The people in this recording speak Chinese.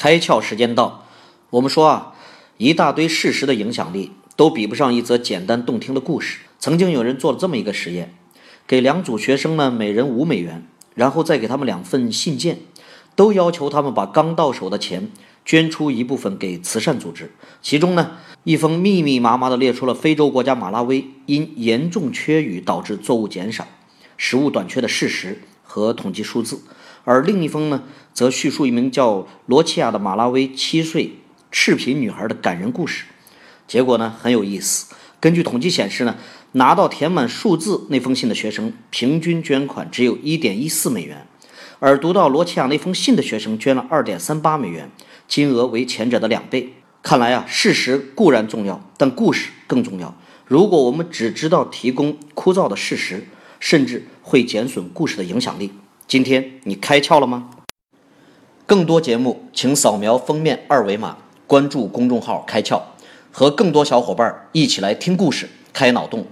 开窍时间到。我们说啊，一大堆事实的影响力都比不上一则简单动听的故事。曾经有人做了这么一个实验，给两组学生呢每人五美元，然后再给他们两份信件，都要求他们把刚到手的钱捐出一部分给慈善组织。其中呢，一封密密麻麻的列出了非洲国家马拉维因严重缺雨导致作物减少、食物短缺的事实和统计数字。而另一封呢，则叙述一名叫罗齐亚的马拉维七岁赤贫女孩的感人故事。结果呢，很有意思。根据统计显示呢，拿到填满数字那封信的学生，平均捐款只有一点一四美元；而读到罗齐亚那封信的学生捐了二点三八美元，金额为前者的两倍。看来啊，事实固然重要，但故事更重要。如果我们只知道提供枯燥的事实，甚至会减损故事的影响力。今天你开窍了吗？更多节目，请扫描封面二维码，关注公众号“开窍”，和更多小伙伴一起来听故事、开脑洞。